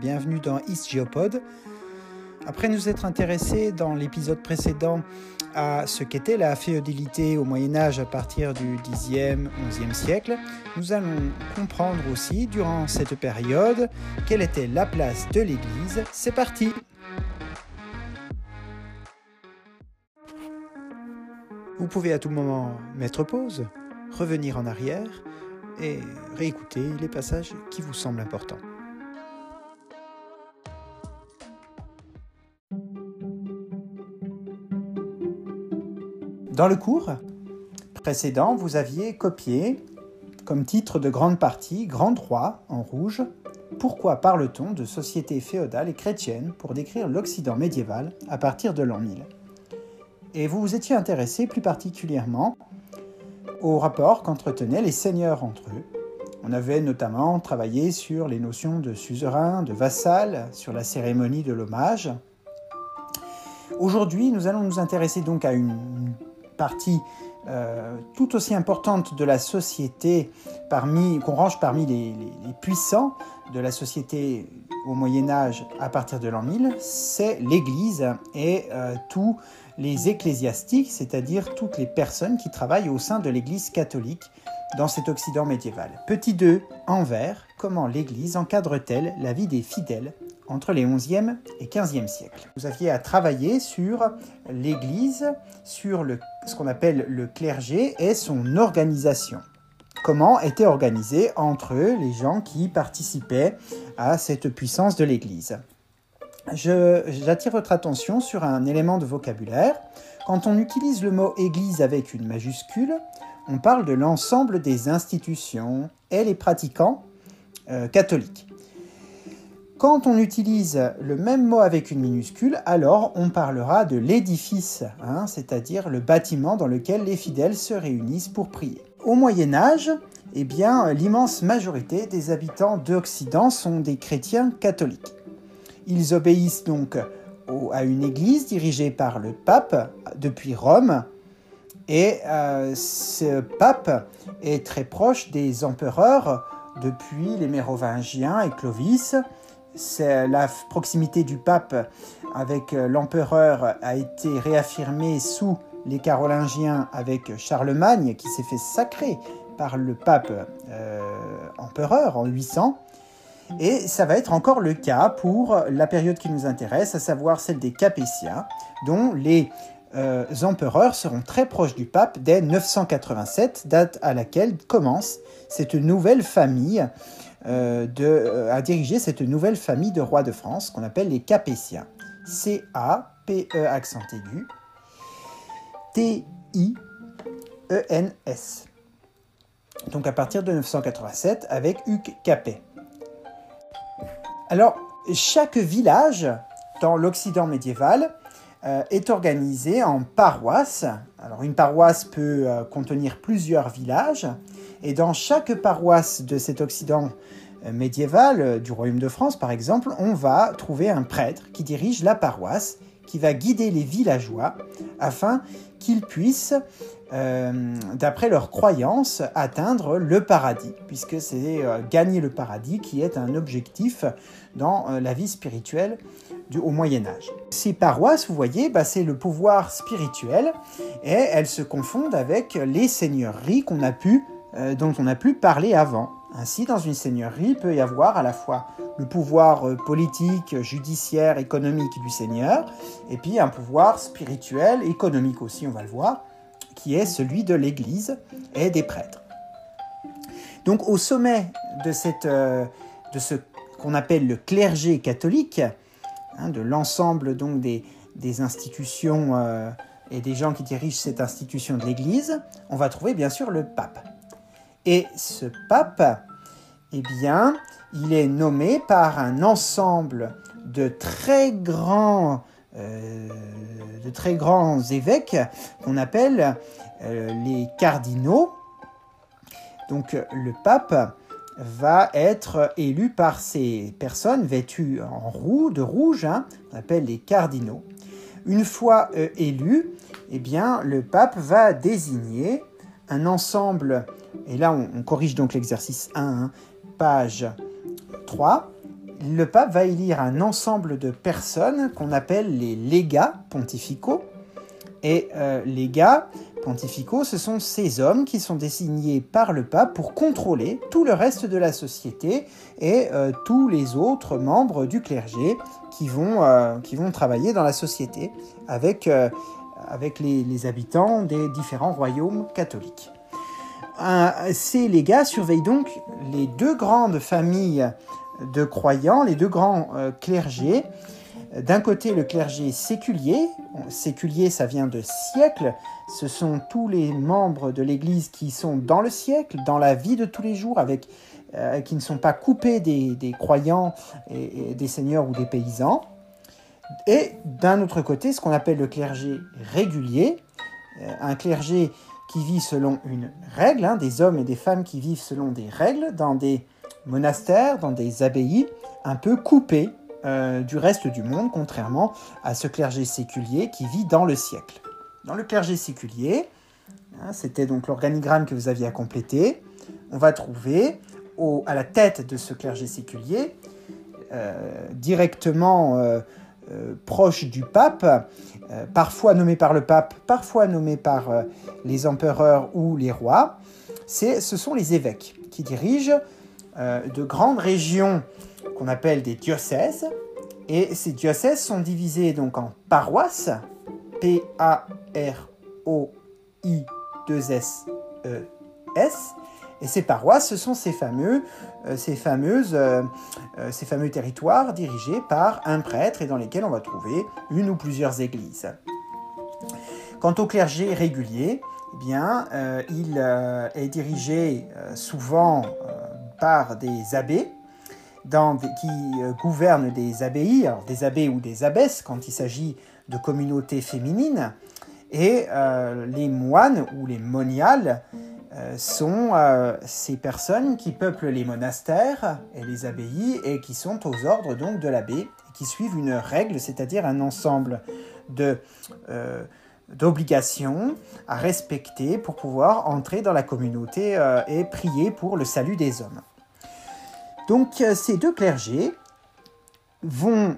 bienvenue dans East Geopod. Après nous être intéressés dans l'épisode précédent à ce qu'était la féodalité au Moyen Âge à partir du 10e, 11e siècle, nous allons comprendre aussi durant cette période quelle était la place de l'Église. C'est parti Vous pouvez à tout moment mettre pause, revenir en arrière et réécouter les passages qui vous semblent importants. Dans le cours précédent, vous aviez copié comme titre de grande partie Grand droit en rouge. Pourquoi parle-t-on de société féodale et chrétienne pour décrire l'Occident médiéval à partir de l'an 1000 Et vous vous étiez intéressé plus particulièrement au rapport qu'entretenaient les seigneurs entre eux. On avait notamment travaillé sur les notions de suzerain, de vassal, sur la cérémonie de l'hommage. Aujourd'hui, nous allons nous intéresser donc à une partie euh, tout aussi importante de la société parmi, qu'on range parmi les, puissants de la société au Moyen Âge à partir de l'an 1000, c'est l'Église et euh, tous les ecclésiastiques, c'est-à-dire toutes les personnes qui travaillent au sein de l'Église catholique dans cet Occident médiéval. Petit 2, en vert, comment l'Église encadre-t-elle la vie des fidèles entre les 11e et 15e siècles. Vous aviez à travailler sur l'Église, sur ce qu'on appelle le clergé et son organisation. Comment était organisé entre eux les gens qui participaient à cette puissance de l'Église? J'attire votre attention sur un élément de vocabulaire. Quand on utilise le mot Église avec une majuscule, on parle de l'ensemble des institutions et les pratiquants euh, catholiques. Quand on utilise le même mot avec une minuscule, alors on parlera de l'édifice, hein, c'est-à-dire le bâtiment dans lequel les fidèles se réunissent pour prier. Au Moyen Âge, eh bien, l'immense majorité des habitants d'Occident sont des chrétiens catholiques. Ils obéissent donc à une église dirigée par le pape depuis Rome, et euh, ce pape est très proche des empereurs depuis les Mérovingiens et Clovis, la proximité du pape avec euh, l'empereur a été réaffirmée sous les Carolingiens avec Charlemagne qui s'est fait sacrer par le pape euh, empereur en 800. Et ça va être encore le cas pour la période qui nous intéresse, à savoir celle des Capétiens, dont les euh, empereurs seront très proches du pape dès 987, date à laquelle commence cette nouvelle famille euh, euh, a dirigé cette nouvelle famille de rois de France qu'on appelle les Capétiens. C-A-P-E accent aigu. T-I-E-N-S. Donc à partir de 987 avec Hugues Capet. Alors, chaque village dans l'Occident médiéval euh, est organisé en paroisses. Une paroisse peut contenir plusieurs villages et dans chaque paroisse de cet Occident euh, médiéval, euh, du royaume de France par exemple, on va trouver un prêtre qui dirige la paroisse, qui va guider les villageois afin qu'ils puissent, euh, d'après leurs croyances, atteindre le paradis, puisque c'est gagner le paradis qui est un objectif dans la vie spirituelle au Moyen Âge. Ces paroisses, vous voyez, bah, c'est le pouvoir spirituel et elles se confondent avec les seigneuries euh, dont on a pu parler avant. Ainsi, dans une seigneurie, il peut y avoir à la fois le pouvoir euh, politique, judiciaire, économique du seigneur, et puis un pouvoir spirituel, économique aussi, on va le voir, qui est celui de l'Église et des prêtres. Donc au sommet de, euh, ce qu'on appelle le clergé catholique, hein, de l'ensemble donc des, des institutions et des gens qui dirigent cette institution de l'Église, on va trouver bien sûr le pape. Et ce pape, eh il est nommé par un ensemble de très grands, euh, évêques qu'on appelle euh, les cardinaux. Donc le pape va être élu par ces personnes vêtues en roux, de rouge, hein, on appelle les cardinaux. Une fois euh, élu, eh bien, le pape va désigner un ensemble et là, on, corrige donc l'exercice 1, hein. page 3. le pape va élire un ensemble de personnes qu'on appelle les légats pontificaux. Et euh, les légats pontificaux, ce sont ces hommes qui sont désignés par le pape pour contrôler tout le reste de la société et euh, tous les autres membres du clergé qui vont, euh, qui vont travailler dans la société avec, avec les, habitants des différents royaumes catholiques. ces légats surveillent donc les deux grandes familles de croyants, les deux grands euh, clergés. D'un côté, le clergé séculier. Séculier, ça vient de siècle. Ce sont tous les membres de l'Église qui sont dans le siècle, dans la vie de tous les jours, euh, qui ne sont pas coupés des, croyants des seigneurs ou des paysans. Et d'un autre côté, ce qu'on appelle le clergé régulier, euh, un clergé qui vit selon une règle, hein, des hommes et des femmes qui vivent selon des règles, dans des monastères, dans des abbayes un peu coupés euh, du reste du monde, contrairement à ce clergé séculier qui vit dans le siècle. Dans le clergé séculier, hein, c'était donc l'organigramme que vous aviez à compléter, on va trouver à la tête de ce clergé séculier, euh, directement proche du pape, parfois nommé par le pape, parfois nommé par les empereurs ou les rois, ce sont les évêques qui dirigent euh, de grandes régions qu'on appelle des diocèses. Et ces diocèses sont divisés donc en paroisses, P-A-R-O-I-2-S-E-S. Et ces paroisses, ce sont ces fameux, euh, ces, fameuses, euh, ces fameux territoires dirigés par un prêtre et dans lesquels on va trouver une ou plusieurs églises. Quant au clergé régulier, eh bien, il est dirigé souvent par des abbés qui euh, gouvernent des abbayes, des abbés ou des abbesses quand il s'agit de communautés féminines. Et euh, les moines ou les moniales euh, sont ces personnes qui peuplent les monastères et les abbayes et qui sont aux ordres donc de l'abbé, qui suivent une règle, c'est-à-dire un ensemble de d'obligations à respecter pour pouvoir entrer dans la communauté et prier pour le salut des hommes. Donc euh, ces deux clergés vont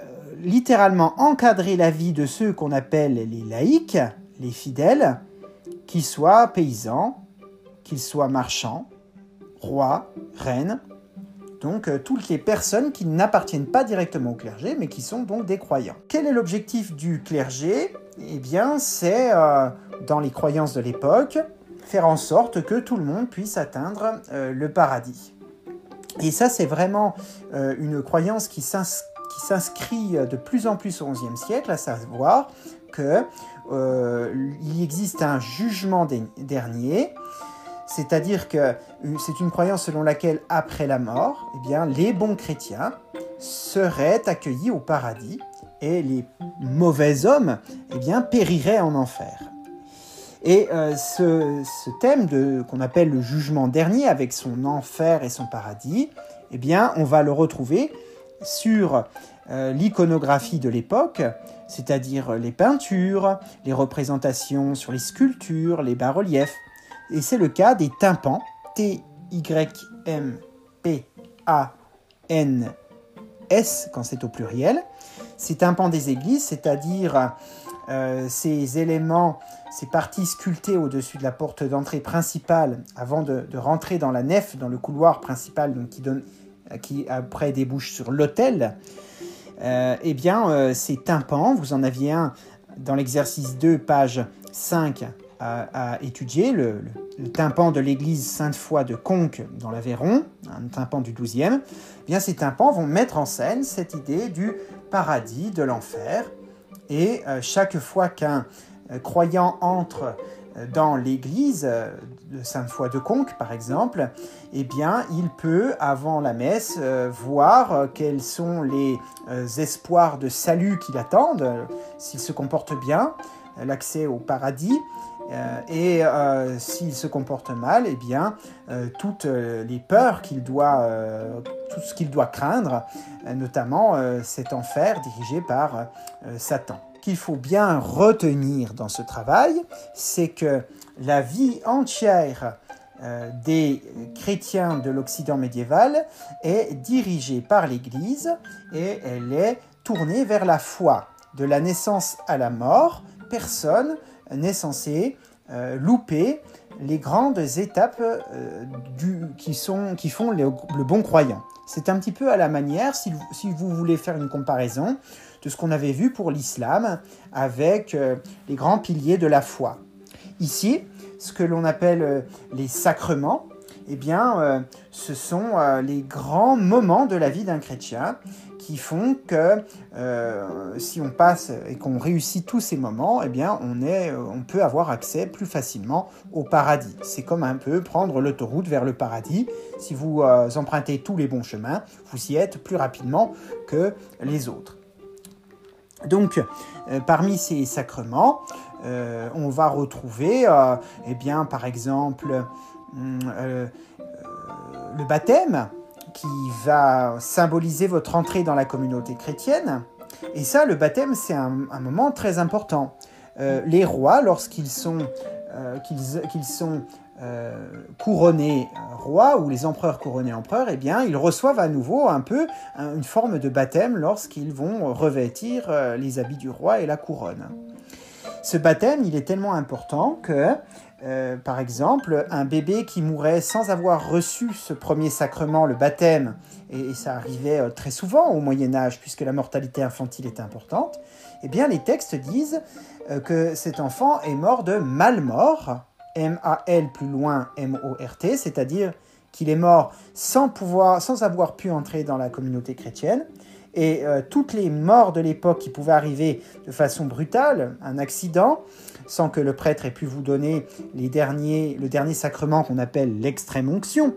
euh, littéralement encadrer la vie de ceux qu'on appelle les laïcs, les fidèles, qu'ils soient paysans, qu'ils soient marchands, rois, reines, donc euh, toutes les personnes qui n'appartiennent pas directement au clergé, mais qui sont donc des croyants. Quel est l'objectif du clergé? Eh bien, c'est, dans les croyances de l'époque, faire en sorte que tout le monde puisse atteindre le paradis. Et ça, c'est vraiment euh, une croyance qui s'inscrit de plus en plus au XIe siècle, à savoir qu'il euh, existe un jugement dernier, c'est-à-dire que c'est une croyance selon laquelle après la mort, eh bien, les bons chrétiens seraient accueillis au paradis et les mauvais hommes eh périraient en enfer. Et euh, ce, thème qu'on appelle le jugement dernier, avec son enfer et son paradis, eh on va le retrouver sur euh, l'iconographie de l'époque, c'est-à-dire les peintures, les représentations sur les sculptures, les bas-reliefs. Et c'est le cas des tympans, T-Y-M-P-A-N-S, quand c'est au pluriel. Ces tympans des églises, c'est-à-dire euh, ces éléments, ces parties sculptées au-dessus de la porte d'entrée principale avant de, rentrer dans la nef, dans le couloir principal donc qui, après débouche sur l'autel, eh bien euh, ces tympans, vous en aviez un dans l'exercice 2, page 5 à, étudier, le, tympan de l'église Sainte-Foy de Conques dans l'Aveyron, un tympan du 12e, eh bien ces tympans vont mettre en scène cette idée du paradis, de l'enfer, et euh, chaque fois qu'un euh, croyant entre dans l'église de Sainte-Foy de Conques, par exemple, eh bien, il peut, avant la messe, voir quels sont les espoirs de salut qui l'attendent, s'il se comporte bien, l'accès au paradis, et s'il se comporte mal, eh bien, toutes les peurs qu'il doit, tout ce qu'il doit craindre, notamment cet enfer dirigé par Satan qu'il faut bien retenir dans ce travail, c'est que la vie entière des chrétiens de l'Occident médiéval est dirigée par l'Église et elle est tournée vers la foi. De la naissance à la mort, personne n'est censé louper les grandes étapes qui, sont, qui font le bon croyant. C'est un petit peu à la manière, si, vous voulez faire une comparaison, de ce qu'on avait vu pour l'islam avec euh, les grands piliers de la foi. Ici, ce que l'on appelle euh, les sacrements, eh bien, euh, ce sont les grands moments de la vie d'un chrétien qui font que si on passe et qu'on réussit tous ces moments, eh bien, on, est, on peut avoir accès plus facilement au paradis. C'est comme un peu prendre l'autoroute vers le paradis. Si vous empruntez tous les bons chemins, vous y êtes plus rapidement que les autres. Donc, euh, parmi ces sacrements, on va retrouver, eh bien, par exemple, hum, le baptême, qui va symboliser votre entrée dans la communauté chrétienne. Et ça, le baptême, c'est un, moment très important. Euh, les rois, lorsqu'ils sont, euh, qu'ils, sont euh, couronnés rois ou les empereurs couronnés empereurs, eh bien, ils reçoivent à nouveau un peu une forme de baptême lorsqu'ils vont revêtir les habits du roi et la couronne. Ce baptême, il est tellement important que euh, par exemple, un bébé qui mourait sans avoir reçu ce premier sacrement, le baptême, et, ça arrivait euh, très souvent au Moyen Âge puisque la mortalité infantile est importante, eh bien les textes disent euh, que cet enfant est mort de mal-mort, M-A-L plus loin M-O-R-T, c'est-à-dire qu'il est mort sans pouvoir, sans avoir pu entrer dans la communauté chrétienne, et toutes les morts de l'époque qui pouvaient arriver de façon brutale, un accident, sans que le prêtre ait pu vous donner les derniers, le dernier sacrement qu'on appelle l'extrême onction,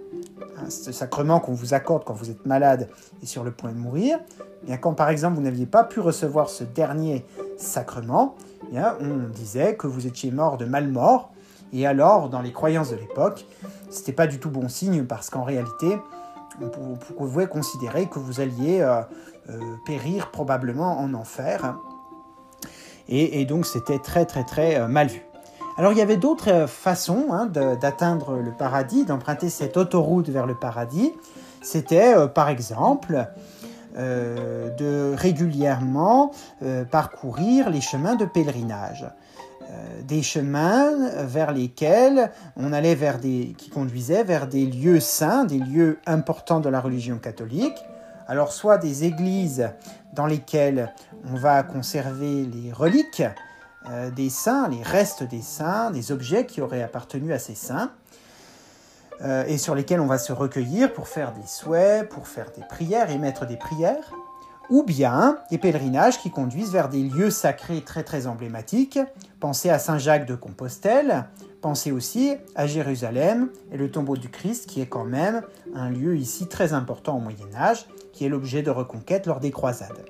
hein, ce sacrement qu'on vous accorde quand vous êtes malade et sur le point de mourir, eh bien quand par exemple vous n'aviez pas pu recevoir ce dernier sacrement, eh bien, on disait que vous étiez mort de mal mort, et alors dans les croyances de l'époque, c'était pas du tout bon signe parce qu'en réalité, on pouvait considérer que vous alliez euh, euh, périr probablement en enfer et, donc c'était très très très euh, mal vu. Alors il y avait d'autres façons hein, d'atteindre le paradis, d'emprunter cette autoroute vers le paradis. C'était par exemple de régulièrement parcourir les chemins de pèlerinage. Des chemins vers lesquels on allait vers des, qui conduisaient vers des lieux saints, des lieux importants de la religion catholique. Alors soit des églises dans lesquelles on va conserver les reliques euh, des saints, les restes des saints, des objets qui auraient appartenu à ces saints, euh, et sur lesquels on va se recueillir pour faire des souhaits, pour faire des prières, émettre des prières, ou bien des pèlerinages qui conduisent vers des lieux sacrés très très emblématiques. Pensez à Saint Jacques de Compostelle, pensez aussi à Jérusalem et le tombeau du Christ qui est quand même un lieu ici très important au Moyen Âge, qui est l'objet de reconquête lors des croisades.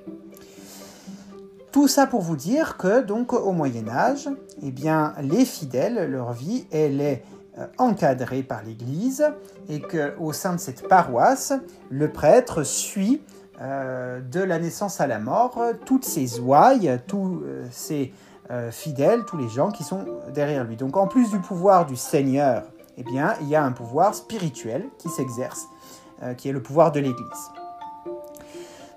Tout ça pour vous dire que donc au Moyen Âge, eh bien les fidèles, leur vie, elle est euh, encadrée par l'Église et que au sein de cette paroisse, le prêtre suit euh, de la naissance à la mort toutes ses ouailles, tous ses euh, fidèles, tous les gens qui sont derrière lui. Donc en plus du pouvoir du Seigneur, eh bien il y a un pouvoir spirituel qui s'exerce, qui est le pouvoir de l'Église.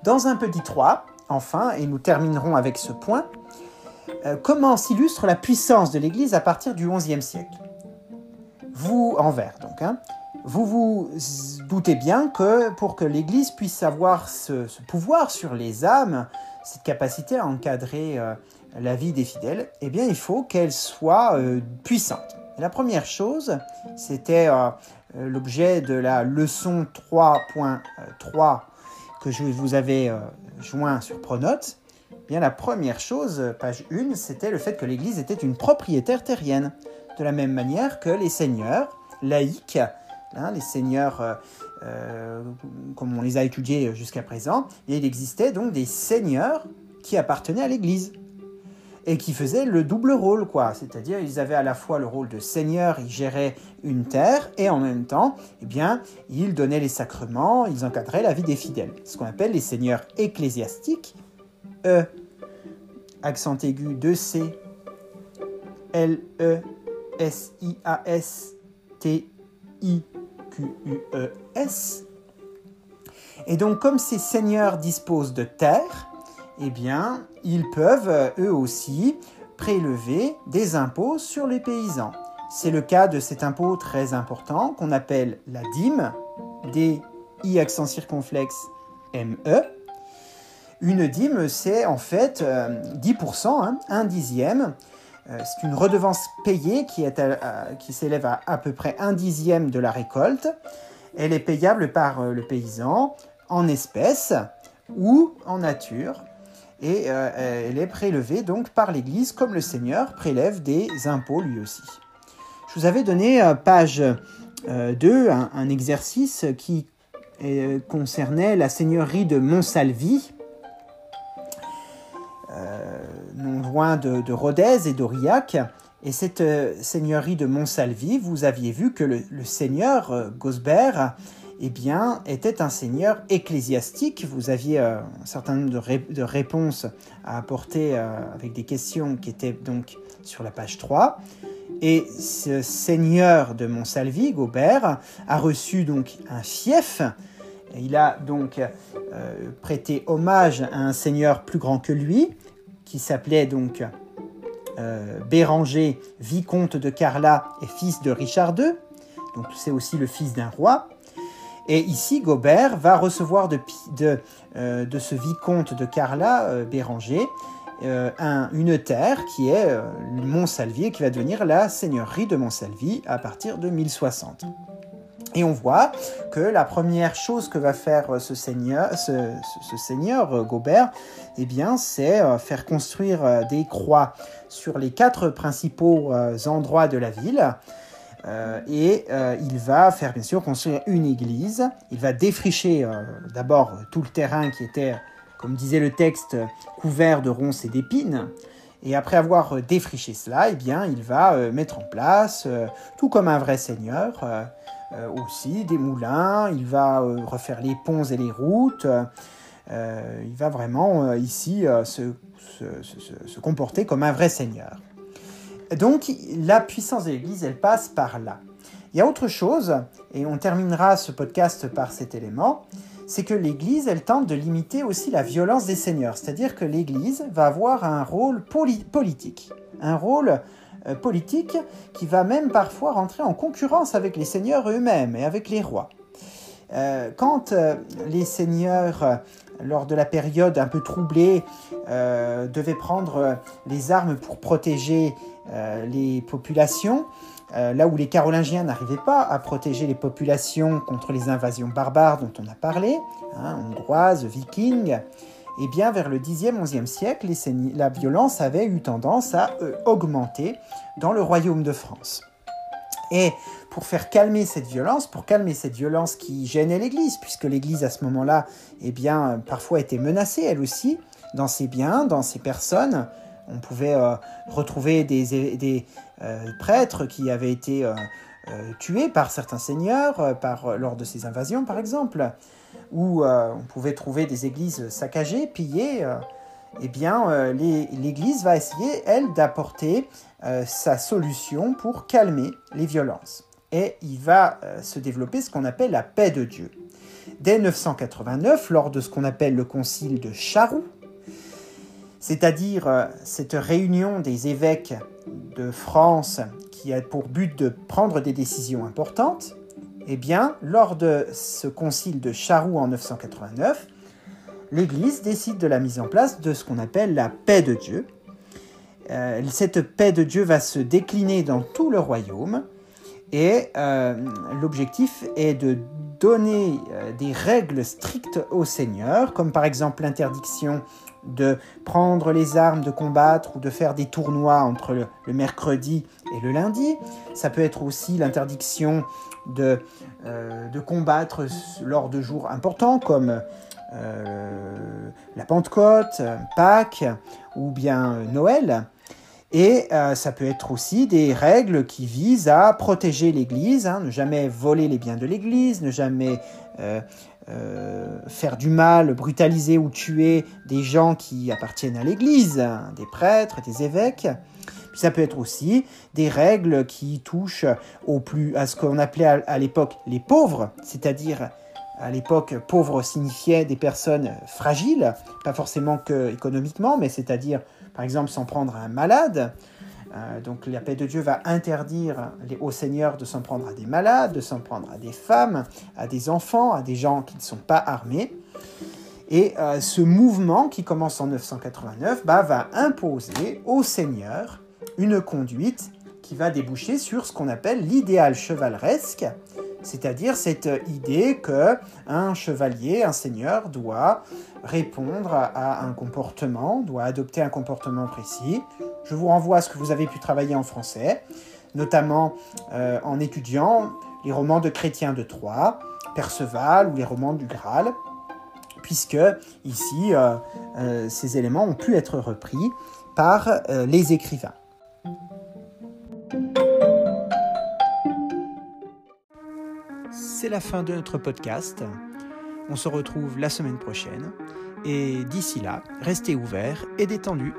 Dans un petit 3, enfin, et nous terminerons avec ce point, euh, comment s'illustre la puissance de l'Église à partir du XIe siècle? Vous, en vert donc, hein, vous vous doutez bien que pour que l'Église puisse avoir ce, pouvoir sur les âmes, cette capacité à encadrer euh, la vie des fidèles, eh bien il faut qu'elle soit euh, puissante. la première chose, c'était l'objet de la leçon 3.3 que je vous avais euh, joint sur Pronote, eh bien la première chose, page 1, c'était le fait que l'Église était une propriétaire terrienne. De la même manière que les seigneurs laïcs, hein, les seigneurs euh, euh, comme on les a étudiés jusqu'à présent, il existait donc des seigneurs qui appartenaient à l'Église et qui faisaient le double rôle, quoi. C'est-à-dire, ils avaient à la fois le rôle de seigneur, ils géraient une terre, et en même temps, eh bien, ils donnaient les sacrements, ils encadraient la vie des fidèles. Ce qu'on appelle les seigneurs ecclésiastiques. E, accent aigu 2C, L, E, I, I-Q-U-E-S. Et donc, comme ces seigneurs disposent de terres, eh ils peuvent eux aussi prélever des impôts sur les paysans. C'est le cas de cet impôt très important qu'on appelle la dîme, D-I accent circonflexe M-E. Une dîme, c'est en fait 10%, euh, hein, un dixième. Euh, c'est une redevance payée qui, s'élève à à peu près un dixième de la récolte. Elle est payable par le paysan en espèces ou en nature et euh, elle est prélevée donc par l'Église comme le Seigneur prélève des impôts lui aussi. Je vous avais donné euh, page 2 euh, un, exercice qui concernait la seigneurie de Montsalvi, loin de, Rodez et d'Aurillac. Et cette seigneurie de Montsalvi, vous aviez vu que le, seigneur Gosbert eh bien, était un seigneur ecclésiastique. Vous aviez euh, un certain nombre de, réponses à apporter euh, avec des questions qui étaient donc sur la page 3. Et ce seigneur de Montsalvi, Gobert, a reçu donc un fief. Il a donc euh, prêté hommage à un seigneur plus grand que lui, qui s'appelait donc Béranger, vicomte de Carla et fils de Richard II. Donc c'est aussi le fils d'un roi. Et ici, Gobert va recevoir de, euh, ce vicomte de Carla, euh, Béranger, euh, une terre qui est le Montsalvi et qui va devenir la seigneurie de Montsalvi à partir de 1060. Et on voit que la première chose que va faire ce seigneur, ce, seigneur Gobert, eh bien, c'est faire construire des croix sur les quatre principaux endroits de la ville. Euh, et euh, il va faire bien sûr construire une église. Il va défricher euh, d'abord tout le terrain qui était, comme disait le texte, couvert de ronces et d'épines. Et après avoir défriché cela, eh bien, il va mettre en place, tout comme un vrai seigneur, aussi des moulins. Il va refaire les ponts et les routes. il va vraiment ici se comporter comme un vrai seigneur. Donc la puissance de l'Église, elle passe par là. Il y a autre chose, et on terminera ce podcast par cet élément, c'est que l'Église, elle tente de limiter aussi la violence des seigneurs. C'est-à-dire que l'Église va avoir un rôle politique, un rôle euh, politique qui va même parfois rentrer en concurrence avec les seigneurs eux-mêmes et avec les rois. Euh, quand euh, les seigneurs, lors de la période un peu troublée, devaient prendre les armes pour protéger euh, les populations, euh, là où les Carolingiens n'arrivaient pas à protéger les populations contre les invasions barbares dont on a parlé, hein, hongroises, vikings, eh bien vers le 10e, 11e siècle, la violence avait eu tendance à euh, augmenter dans le royaume de France. Et pour faire calmer cette violence, pour calmer cette violence qui gênait l'Église, puisque l'Église à ce moment-là, eh bien, parfois était menacée elle aussi, dans ses biens, dans ses personnes, on pouvait euh, retrouver des, euh, prêtres qui avaient été tués par certains seigneurs par, lors de ces invasions, par exemple, ou on pouvait trouver des églises saccagées, pillées. eh bien, l'Église va essayer, elle, d'apporter sa solution pour calmer les violences. Et il va se développer ce qu'on appelle la paix de Dieu. Dès 989, lors de ce qu'on appelle le concile de Charroux, c'est-à-dire euh, cette réunion des évêques de France qui a pour but de prendre des décisions importantes, eh bien, lors de ce concile de Charroux en 989, l'Église décide de la mise en place de ce qu'on appelle la paix de Dieu. Euh, cette paix de Dieu va se décliner dans tout le royaume et euh, l'objectif est de donner des règles strictes au Seigneur, comme par exemple l'interdiction de prendre les armes, de combattre ou de faire des tournois entre le, mercredi le lundi. Ça peut être aussi l'interdiction de, euh, de, combattre lors de jours importants comme euh, la Pentecôte, Pâques ou bien Noël. Et euh, ça peut être aussi des règles qui visent à protéger l'Église, hein, ne jamais voler les biens de l'Église, ne jamais faire du mal, brutaliser ou tuer des gens qui appartiennent à l'Église, hein, des prêtres, des évêques. Puis ça peut être aussi des règles qui touchent au plus, à ce qu'on appelait à, l'époque les pauvres, c'est-à-dire à l'époque, pauvres signifiait des personnes fragiles, pas forcément que économiquement, mais c'est-à-dire, par exemple, s'en prendre à un malade. Euh, donc la paix de Dieu va interdire les, aux seigneurs de s'en prendre à des malades, de s'en prendre à des femmes, à des enfants, à des gens qui ne sont pas armés. Et euh, ce mouvement qui commence en 989 bah, va imposer aux seigneurs une conduite qui va déboucher sur ce qu'on appelle l'idéal chevaleresque, c'est-à-dire cette idée que un chevalier, un seigneur doit répondre à un comportement, doit adopter un comportement précis. Je vous renvoie à ce que vous avez pu travailler en français, notamment euh, en étudiant les romans de Chrétien de Troyes, Perceval ou les romans du Graal, puisque ici, euh, euh, ces éléments ont pu être repris par les écrivains. C'est la fin de notre podcast. On se retrouve la semaine prochaine. Et d'ici là, restez ouverts et détendus.